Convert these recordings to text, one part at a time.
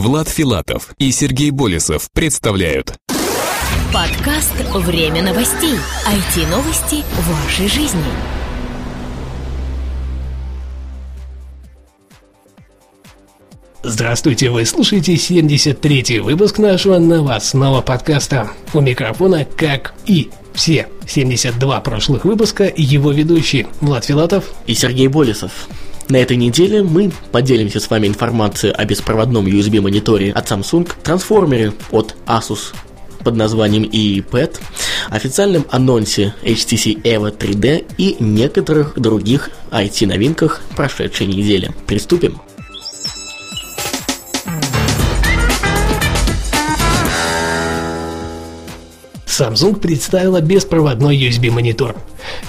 Влад Филатов и Сергей Болесов представляют Подкаст «Время новостей». IT-новости вашей жизни. Здравствуйте, вы слушаете 73-й выпуск нашего новостного подкаста. У микрофона, как и все 72 прошлых выпуска, его ведущий Влад Филатов и Сергей Болесов. На этой неделе мы поделимся с вами информацией о беспроводном USB-мониторе от Samsung, трансформере от Asus под названием EEPad, официальном анонсе HTC Evo 3D и некоторых других IT-новинках прошедшей недели. Приступим. Samsung представила беспроводной USB-монитор.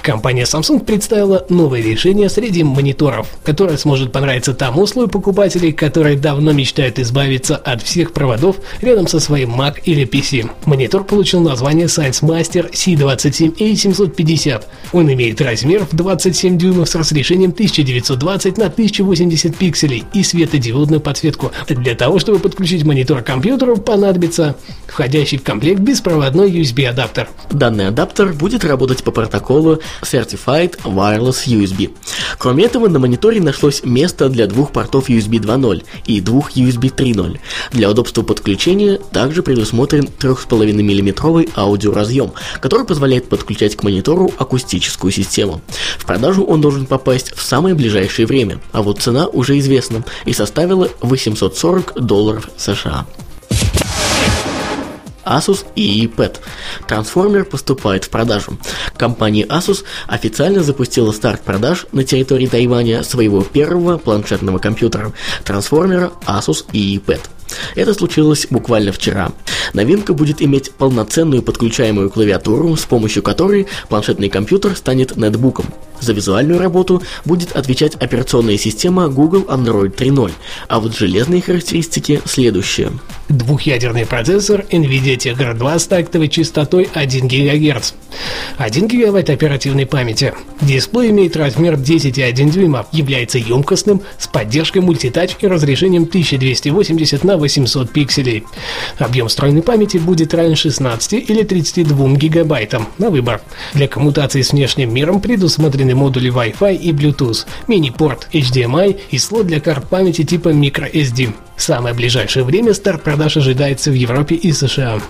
Компания Samsung представила новое решение среди мониторов, которое сможет понравиться тому слою покупателей, которые давно мечтают избавиться от всех проводов рядом со своим Mac или PC. Монитор получил название Science Master C27A750. Он имеет размер в 27 дюймов с разрешением 1920 на 1080 пикселей и светодиодную подсветку. Для того, чтобы подключить монитор к компьютеру, понадобится входящий в комплект беспроводной USB-адаптер. Данный адаптер будет работать по протоколу Certified Wireless USB. Кроме этого, на мониторе нашлось место для двух портов USB 2.0 и двух USB 3.0. Для удобства подключения также предусмотрен 3,5 мм аудиоразъем, который позволяет подключать к монитору акустическую систему. В продажу он должен попасть в самое ближайшее время, а вот цена уже известна и составила 840 долларов США. Asus и iPad. Трансформер поступает в продажу. Компания Asus официально запустила старт продаж на территории Тайваня своего первого планшетного компьютера трансформера Asus и iPad. Это случилось буквально вчера. Новинка будет иметь полноценную подключаемую клавиатуру, с помощью которой планшетный компьютер станет нетбуком. За визуальную работу будет отвечать операционная система Google Android 3.0, а вот железные характеристики следующие. Двухъядерный процессор NVIDIA Tegra 2 с тактовой частотой 1 ГГц. 1 ГБ оперативной памяти. Дисплей имеет размер 10,1 дюйма, является емкостным, с поддержкой мультитач и разрешением 1280 на 800 пикселей. Объем встроенной памяти будет равен 16 или 32 гигабайтам на выбор. Для коммутации с внешним миром предусмотрены модули Wi-Fi и Bluetooth, мини-порт HDMI и слот для карт памяти типа microSD. В самое ближайшее время старт продаж ожидается в Европе и США.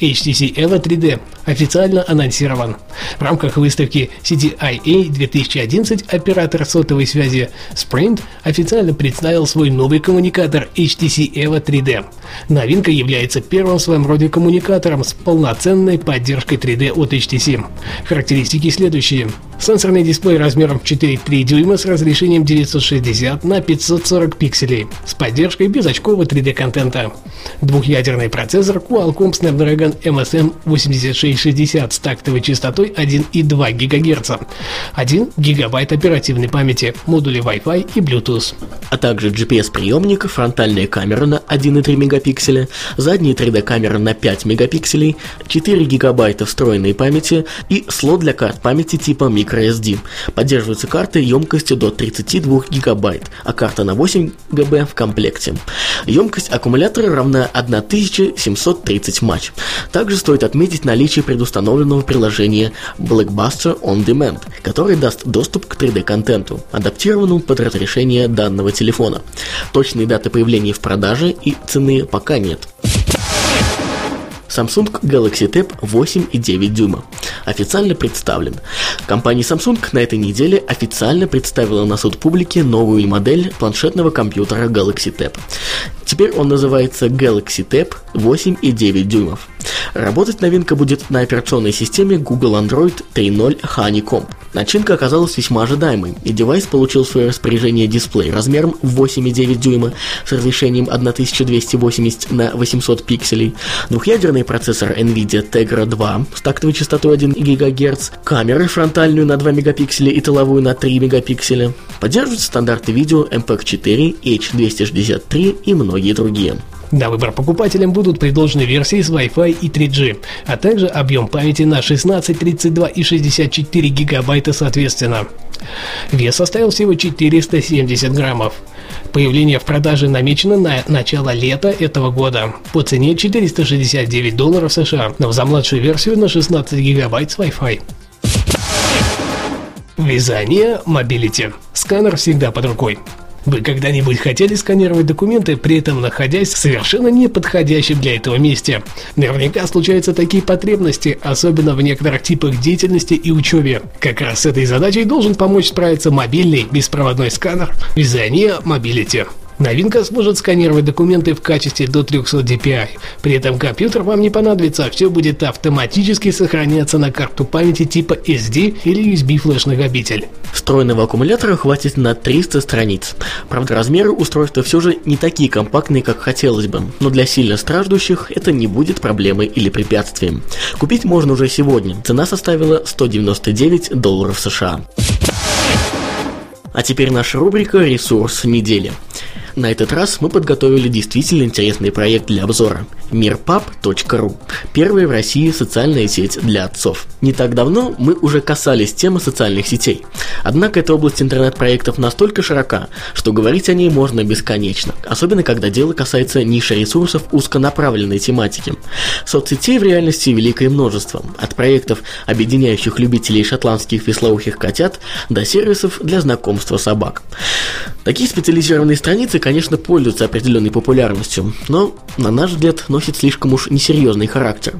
HTC Evo 3D официально анонсирован. В рамках выставки CDIA 2011 оператор сотовой связи Sprint официально представил свой новый коммуникатор HTC Evo 3D. Новинка является первым в своем роде коммуникатором с полноценной поддержкой 3D от HTC. Характеристики следующие. Сенсорный дисплей размером 4,3 дюйма с разрешением 960 на 540 пикселей с поддержкой безочкового 3D контента. Двухъядерный процессор Qualcomm Snapdragon MSM 8660 с тактовой частотой 1,2 ГГц, 1 ГБ оперативной памяти, модули Wi-Fi и Bluetooth. А также GPS-приемник, фронтальная камера на 1,3 мегапикселя, задняя 3D-камера на 5 мегапикселей, 4 гигабайта встроенной памяти и слот для карт памяти типа micro microSD. Поддерживаются карты емкостью до 32 гигабайт, а карта на 8 ГБ в комплекте. Емкость аккумулятора равна 1730 матч. Также стоит отметить наличие предустановленного приложения Blackbuster On Demand, которое даст доступ к 3D-контенту, адаптированному под разрешение данного телефона. Точные даты появления в продаже и цены пока нет. Samsung Galaxy Tab 8,9 дюйма. Официально представлен. Компания Samsung на этой неделе официально представила на суд публики новую модель планшетного компьютера Galaxy Tab. Теперь он называется Galaxy Tab 8,9 дюймов. Работать новинка будет на операционной системе Google Android 3.0 Honeycomb. Начинка оказалась весьма ожидаемой, и девайс получил в свое распоряжение дисплей размером 8,9 дюйма с разрешением 1280 на 800 пикселей, двухъядерный процессор NVIDIA Tegra 2 с тактовой частотой 1 ГГц, камеры фронтальную на 2 мегапикселя и тыловую на 3 мегапикселя, поддерживают стандарты видео MPEG-4, H263 и многие другие. На выбор покупателям будут предложены версии с Wi-Fi и 3G, а также объем памяти на 16, 32 и 64 гигабайта соответственно. Вес составил всего 470 граммов. По Появление в продаже намечено на начало лета этого года по цене 469 долларов США, но за младшую версию на 16 гигабайт с Wi-Fi. Вязание Mobility. Сканер всегда под рукой. Вы когда-нибудь хотели сканировать документы, при этом находясь в совершенно неподходящем для этого месте? Наверняка случаются такие потребности, особенно в некоторых типах деятельности и учебе. Как раз с этой задачей должен помочь справиться мобильный беспроводной сканер Вязание Mobility. Новинка сможет сканировать документы в качестве до 300 dpi. При этом компьютер вам не понадобится, все будет автоматически сохраняться на карту памяти типа SD или USB флеш-накопитель. Встроенного аккумулятора хватит на 300 страниц. Правда, размеры устройства все же не такие компактные, как хотелось бы, но для сильно страждущих это не будет проблемой или препятствием. Купить можно уже сегодня. Цена составила 199 долларов США. А теперь наша рубрика «Ресурс недели». На этот раз мы подготовили действительно интересный проект для обзора – мирпап.ру – первая в России социальная сеть для отцов. Не так давно мы уже касались темы социальных сетей. Однако эта область интернет-проектов настолько широка, что говорить о ней можно бесконечно, особенно когда дело касается ниши ресурсов узконаправленной тематики. Соцсетей в реальности великое множество, от проектов, объединяющих любителей шотландских веслоухих котят, до сервисов для знакомства собак. Такие специализированные страницы, конечно, пользуются определенной популярностью, но, на наш взгляд, носят слишком уж несерьезный характер.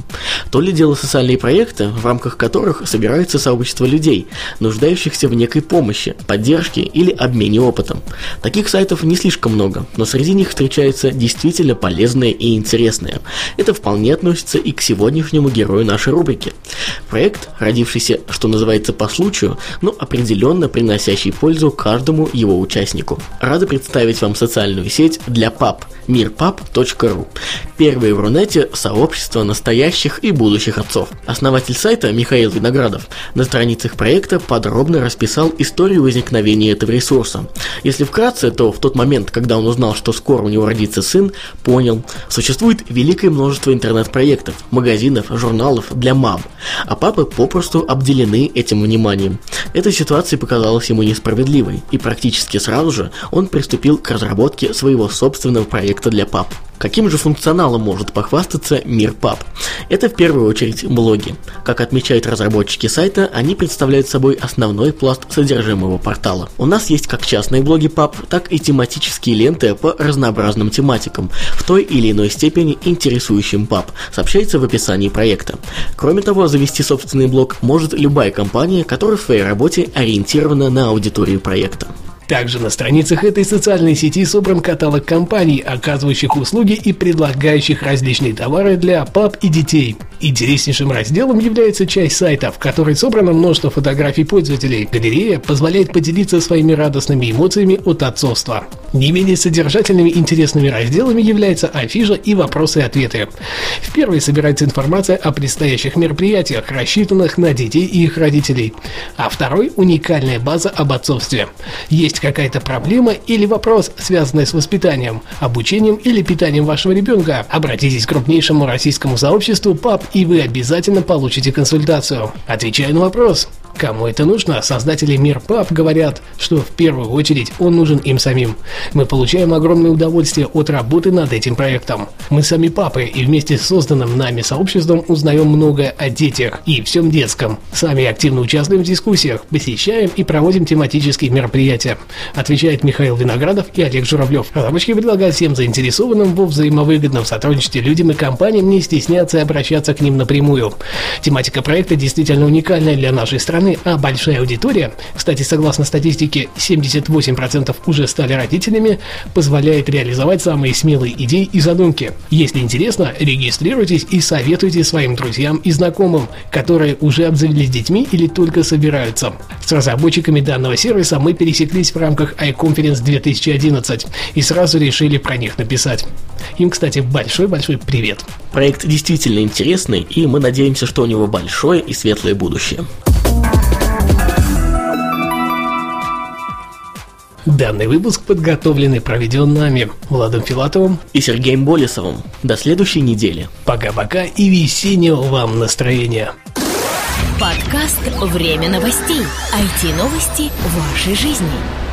То ли дело социальные проекты, в рамках которых собирается сообщество людей, нуждающихся в некой помощи, поддержке или обмене опытом. Таких сайтов не слишком много, но среди них встречаются действительно полезные и интересные. Это вполне относится и к сегодняшнему герою нашей рубрики. Проект, родившийся, что называется, по случаю, но определенно приносящий пользу каждому его участнику. Рады представить вам социальную сеть для пап мирпап.ру. Первое в Рунете сообщество настоящих и будущих отцов. Основатель сайта Михаил Виноградов на страницах проекта подробно расписал историю возникновения этого ресурса. Если вкратце, то в тот момент, когда он узнал, что скоро у него родится сын, понял, существует великое множество интернет-проектов, магазинов, журналов для мам, а папы попросту обделены этим вниманием. Эта ситуация показалась ему несправедливой, и практически сразу же он приступил к разработке своего собственного проекта для пап. Каким же функционалом может похвастаться Мир Пап? Это в первую очередь блоги. Как отмечают разработчики сайта, они представляют собой основной пласт содержимого портала. У нас есть как частные блоги Пап, так и тематические ленты по разнообразным тематикам, в той или иной степени интересующим Пап, сообщается в описании проекта. Кроме того, завести собственный блог может любая компания, которая в своей работе ориентирована на аудиторию проекта. Также на страницах этой социальной сети собран каталог компаний, оказывающих услуги и предлагающих различные товары для пап и детей. Интереснейшим разделом является часть сайта, в которой собрано множество фотографий пользователей. Галерея позволяет поделиться своими радостными эмоциями от отцовства. Не менее содержательными и интересными разделами являются афиша и вопросы и ответы. В первой собирается информация о предстоящих мероприятиях, рассчитанных на детей и их родителей, а второй – уникальная база об отцовстве. Есть какая-то проблема или вопрос, связанный с воспитанием, обучением или питанием вашего ребенка, обратитесь к крупнейшему российскому сообществу ПАП и вы обязательно получите консультацию. Отвечая на вопрос, Кому это нужно? Создатели Мир говорят, что в первую очередь он нужен им самим. Мы получаем огромное удовольствие от работы над этим проектом. Мы сами папы и вместе с созданным нами сообществом узнаем многое о детях и всем детском. Сами активно участвуем в дискуссиях, посещаем и проводим тематические мероприятия, отвечает Михаил Виноградов и Олег Журавлев. Разработчики предлагают всем заинтересованным во взаимовыгодном сотрудничестве людям и компаниям не стесняться и обращаться к ним напрямую. Тематика проекта действительно уникальная для нашей страны стороны, а большая аудитория, кстати, согласно статистике, 78% уже стали родителями, позволяет реализовать самые смелые идеи и задумки. Если интересно, регистрируйтесь и советуйте своим друзьям и знакомым, которые уже обзавелись детьми или только собираются. С разработчиками данного сервиса мы пересеклись в рамках iConference 2011 и сразу решили про них написать. Им, кстати, большой-большой привет. Проект действительно интересный, и мы надеемся, что у него большое и светлое будущее. Данный выпуск подготовлен и проведен нами, Владом Филатовым и Сергеем Болесовым. До следующей недели. Пока-пока и весеннего вам настроения. Подкаст «Время новостей». IT-новости вашей жизни.